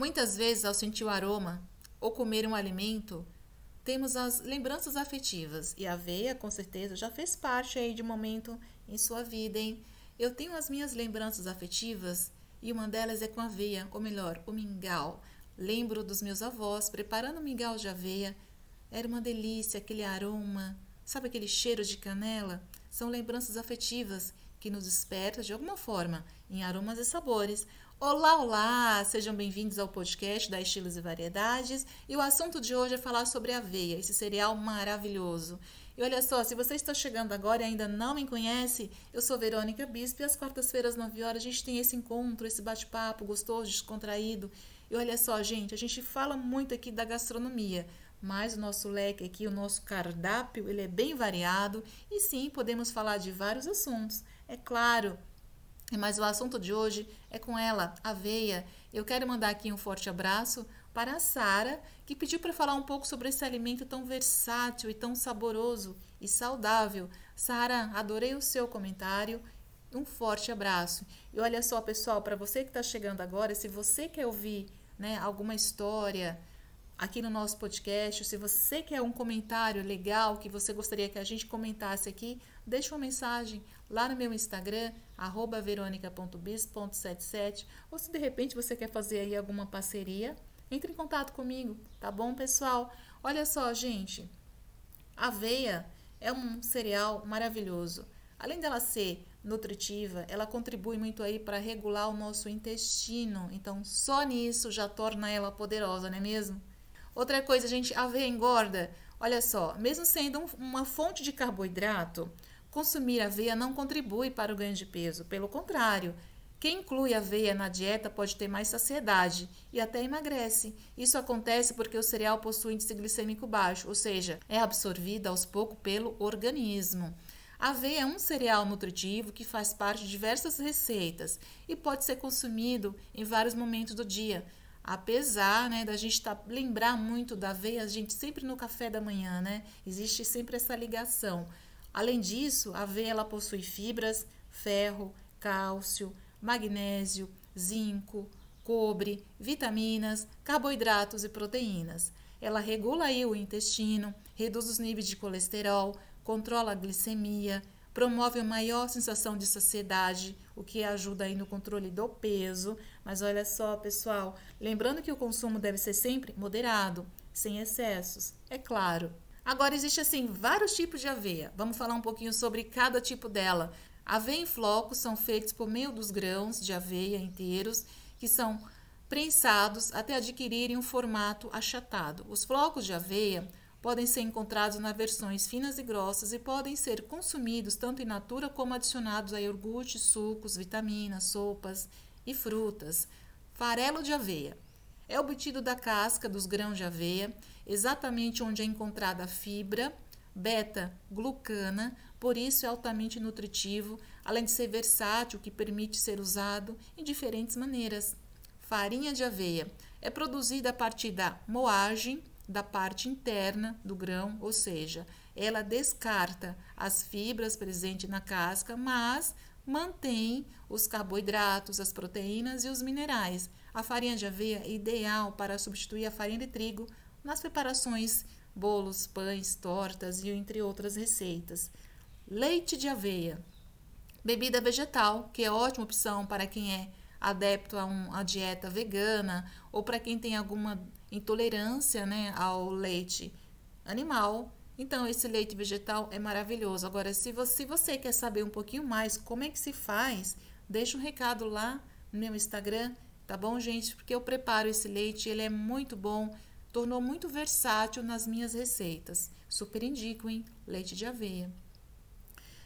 Muitas vezes, ao sentir o aroma ou comer um alimento, temos as lembranças afetivas. E a aveia, com certeza, já fez parte aí de momento em sua vida, hein? Eu tenho as minhas lembranças afetivas e uma delas é com aveia, ou melhor, o mingau. Lembro dos meus avós preparando mingau de aveia. Era uma delícia, aquele aroma, sabe aquele cheiro de canela? São lembranças afetivas que nos despertam de alguma forma em aromas e sabores. Olá, olá! Sejam bem-vindos ao podcast da Estilos e Variedades. E o assunto de hoje é falar sobre aveia, esse cereal maravilhoso. E olha só, se você está chegando agora e ainda não me conhece, eu sou Verônica Bispo e às quartas-feiras, 9 horas, a gente tem esse encontro, esse bate-papo gostoso, descontraído. E olha só, gente, a gente fala muito aqui da gastronomia, mas o nosso leque aqui, o nosso cardápio, ele é bem variado e sim, podemos falar de vários assuntos. É claro, mas o assunto de hoje é com ela, aveia. Eu quero mandar aqui um forte abraço para a Sara, que pediu para falar um pouco sobre esse alimento tão versátil e tão saboroso e saudável. Sara, adorei o seu comentário. Um forte abraço. E olha só, pessoal, para você que está chegando agora, se você quer ouvir né, alguma história, aqui no nosso podcast. Se você quer um comentário legal que você gostaria que a gente comentasse aqui, deixe uma mensagem lá no meu Instagram, veronica.bis.77. Ou se de repente você quer fazer aí alguma parceria, entre em contato comigo, tá bom, pessoal? Olha só, gente, aveia é um cereal maravilhoso. Além dela ser nutritiva, ela contribui muito aí para regular o nosso intestino. Então, só nisso já torna ela poderosa, não é mesmo? Outra coisa, gente, aveia engorda. Olha só, mesmo sendo um, uma fonte de carboidrato, consumir aveia não contribui para o ganho de peso. Pelo contrário, quem inclui aveia na dieta pode ter mais saciedade e até emagrece. Isso acontece porque o cereal possui índice glicêmico baixo, ou seja, é absorvida aos poucos pelo organismo. A aveia é um cereal nutritivo que faz parte de diversas receitas e pode ser consumido em vários momentos do dia, apesar né, da gente tá, lembrar muito da aveia, a gente sempre no café da manhã, né? Existe sempre essa ligação. Além disso, a aveia ela possui fibras, ferro, cálcio, magnésio, zinco, cobre, vitaminas, carboidratos e proteínas. Ela regula o intestino, reduz os níveis de colesterol, controla a glicemia, promove a maior sensação de saciedade, o que ajuda aí no controle do peso. Mas olha só, pessoal, lembrando que o consumo deve ser sempre moderado, sem excessos, é claro. Agora existe assim vários tipos de aveia. Vamos falar um pouquinho sobre cada tipo dela. Aveia em flocos são feitos por meio dos grãos de aveia inteiros que são prensados até adquirirem um formato achatado. Os flocos de aveia podem ser encontrados nas versões finas e grossas e podem ser consumidos tanto in natura como adicionados a iogurte, sucos, vitaminas, sopas e frutas. Farelo de aveia é obtido da casca dos grãos de aveia, exatamente onde é encontrada a fibra beta-glucana, por isso é altamente nutritivo, além de ser versátil, que permite ser usado em diferentes maneiras. Farinha de aveia é produzida a partir da moagem da parte interna do grão, ou seja, ela descarta as fibras presentes na casca, mas mantém os carboidratos, as proteínas e os minerais. A farinha de aveia é ideal para substituir a farinha de trigo nas preparações bolos, pães, tortas e entre outras receitas. Leite de aveia, bebida vegetal, que é ótima opção para quem é adepto a uma dieta vegana ou para quem tem alguma intolerância né, ao leite animal. Então, esse leite vegetal é maravilhoso. Agora, se você, se você quer saber um pouquinho mais como é que se faz, deixa um recado lá no meu Instagram, tá bom, gente? Porque eu preparo esse leite, ele é muito bom, tornou muito versátil nas minhas receitas. Super indico, hein? Leite de aveia.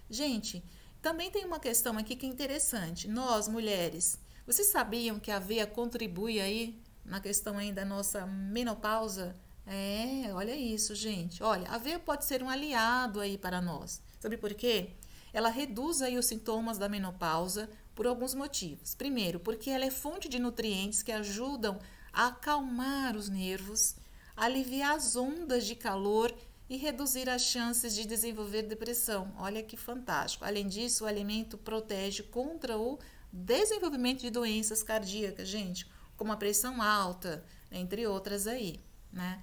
Gente, também tem uma questão aqui que é interessante. Nós, mulheres, vocês sabiam que a aveia contribui aí na questão aí da nossa menopausa. É, olha isso, gente. Olha, a aveia pode ser um aliado aí para nós. Sabe por quê? Ela reduz aí os sintomas da menopausa por alguns motivos. Primeiro, porque ela é fonte de nutrientes que ajudam a acalmar os nervos, aliviar as ondas de calor e reduzir as chances de desenvolver depressão. Olha que fantástico. Além disso, o alimento protege contra o desenvolvimento de doenças cardíacas, gente como a pressão alta, entre outras aí, né?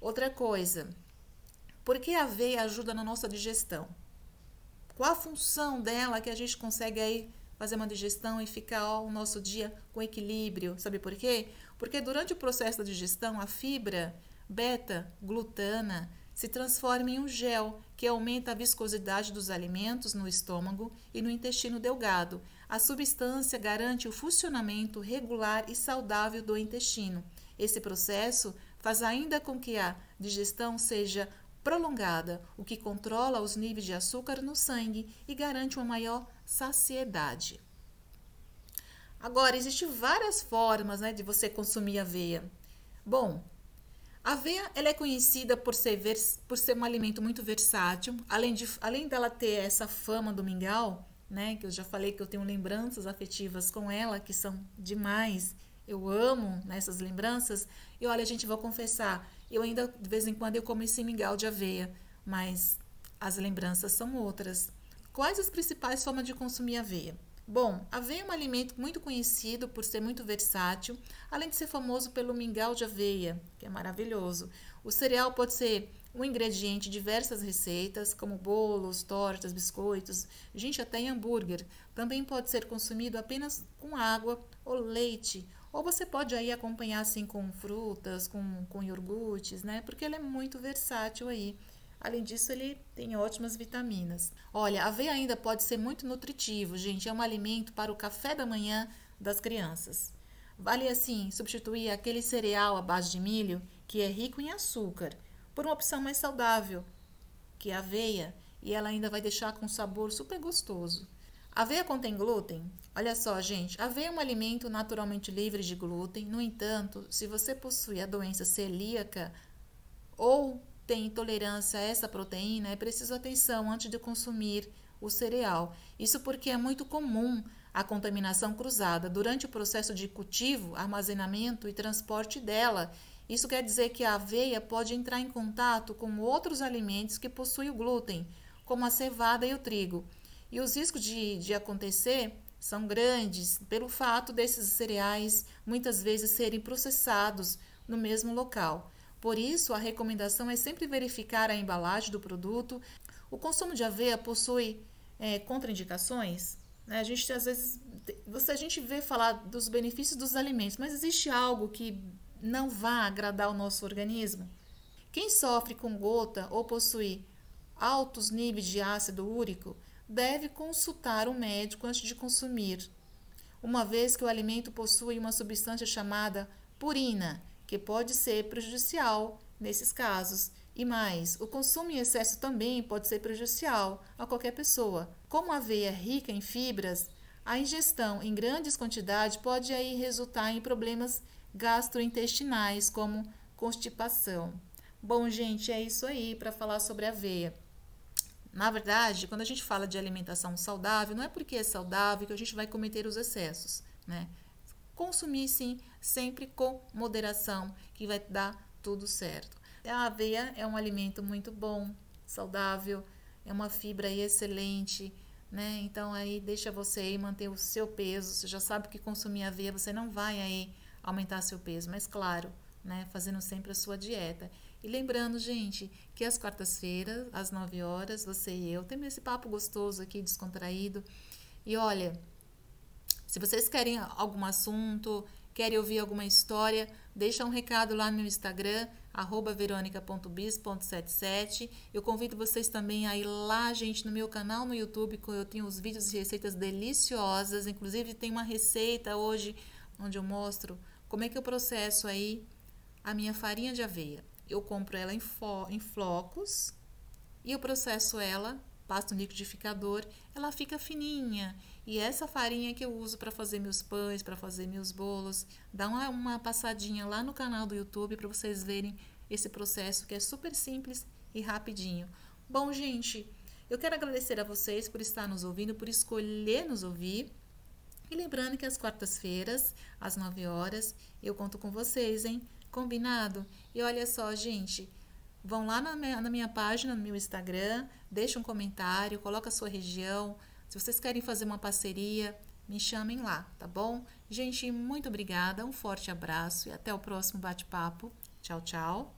Outra coisa, por que a aveia ajuda na nossa digestão? Qual a função dela que a gente consegue aí fazer uma digestão e ficar ó, o nosso dia com equilíbrio? Sabe por quê? Porque durante o processo da digestão, a fibra beta-glutana se transforma em um gel que aumenta a viscosidade dos alimentos no estômago e no intestino delgado. A substância garante o funcionamento regular e saudável do intestino. Esse processo faz ainda com que a digestão seja prolongada, o que controla os níveis de açúcar no sangue e garante uma maior saciedade. Agora, existem várias formas né, de você consumir aveia. Bom, a aveia ela é conhecida por ser, por ser um alimento muito versátil, além, de, além dela ter essa fama do mingau, né, que eu já falei que eu tenho lembranças afetivas com ela, que são demais, eu amo nessas né, lembranças. E olha, a gente, vou confessar, eu ainda, de vez em quando, eu como esse mingau de aveia, mas as lembranças são outras. Quais as principais formas de consumir aveia? Bom, aveia é um alimento muito conhecido por ser muito versátil, além de ser famoso pelo mingau de aveia, que é maravilhoso. O cereal pode ser um ingrediente em diversas receitas, como bolos, tortas, biscoitos, gente, até em hambúrguer. Também pode ser consumido apenas com água ou leite ou você pode aí acompanhar assim com frutas, com, com iogurtes, né? Porque ele é muito versátil aí. Além disso, ele tem ótimas vitaminas. Olha, a aveia ainda pode ser muito nutritivo, gente. É um alimento para o café da manhã das crianças. Vale assim substituir aquele cereal à base de milho que é rico em açúcar por uma opção mais saudável, que é a aveia, e ela ainda vai deixar com um sabor super gostoso. Aveia contém glúten? Olha só, gente, aveia é um alimento naturalmente livre de glúten. No entanto, se você possui a doença celíaca ou tem intolerância a essa proteína, é preciso atenção antes de consumir o cereal. Isso porque é muito comum a contaminação cruzada durante o processo de cultivo, armazenamento e transporte dela. Isso quer dizer que a aveia pode entrar em contato com outros alimentos que possuem o glúten, como a cevada e o trigo. E os riscos de, de acontecer são grandes pelo fato desses cereais muitas vezes serem processados no mesmo local. Por isso, a recomendação é sempre verificar a embalagem do produto. O consumo de aveia possui é, contraindicações. Né? A gente às vezes você, a gente vê falar dos benefícios dos alimentos, mas existe algo que não vá agradar o nosso organismo? Quem sofre com gota ou possui altos níveis de ácido úrico deve consultar o médico antes de consumir, uma vez que o alimento possui uma substância chamada purina, que pode ser prejudicial nesses casos. E mais, o consumo em excesso também pode ser prejudicial a qualquer pessoa. Como a aveia é rica em fibras, a ingestão em grandes quantidades pode aí resultar em problemas gastrointestinais, como constipação. Bom, gente, é isso aí para falar sobre a aveia. Na verdade, quando a gente fala de alimentação saudável, não é porque é saudável que a gente vai cometer os excessos, né? Consumir sim, sempre com moderação, que vai dar tudo certo. A aveia é um alimento muito bom, saudável, é uma fibra excelente, né? Então aí deixa você aí manter o seu peso. Você já sabe que consumir aveia você não vai aí aumentar seu peso, mas claro, né? Fazendo sempre a sua dieta. E lembrando, gente, que às quartas-feiras, às 9 horas, você e eu temos esse papo gostoso aqui, descontraído. E olha, se vocês querem algum assunto, querem ouvir alguma história, deixa um recado lá no meu Instagram, veronica.bis.77. Eu convido vocês também a ir lá, gente, no meu canal no YouTube, que eu tenho os vídeos de receitas deliciosas. Inclusive, tem uma receita hoje onde eu mostro como é que eu processo aí a minha farinha de aveia. Eu compro ela em, em flocos e eu processo ela, passo no liquidificador, ela fica fininha. E essa farinha que eu uso para fazer meus pães, para fazer meus bolos, dá uma, uma passadinha lá no canal do YouTube para vocês verem esse processo que é super simples e rapidinho. Bom, gente, eu quero agradecer a vocês por estar nos ouvindo, por escolher nos ouvir. E lembrando que às quartas-feiras, às 9 horas, eu conto com vocês, hein? Combinado? E olha só, gente, vão lá na minha, na minha página, no meu Instagram, deixa um comentário, coloca a sua região. Se vocês querem fazer uma parceria, me chamem lá, tá bom? Gente, muito obrigada, um forte abraço e até o próximo bate-papo. Tchau, tchau.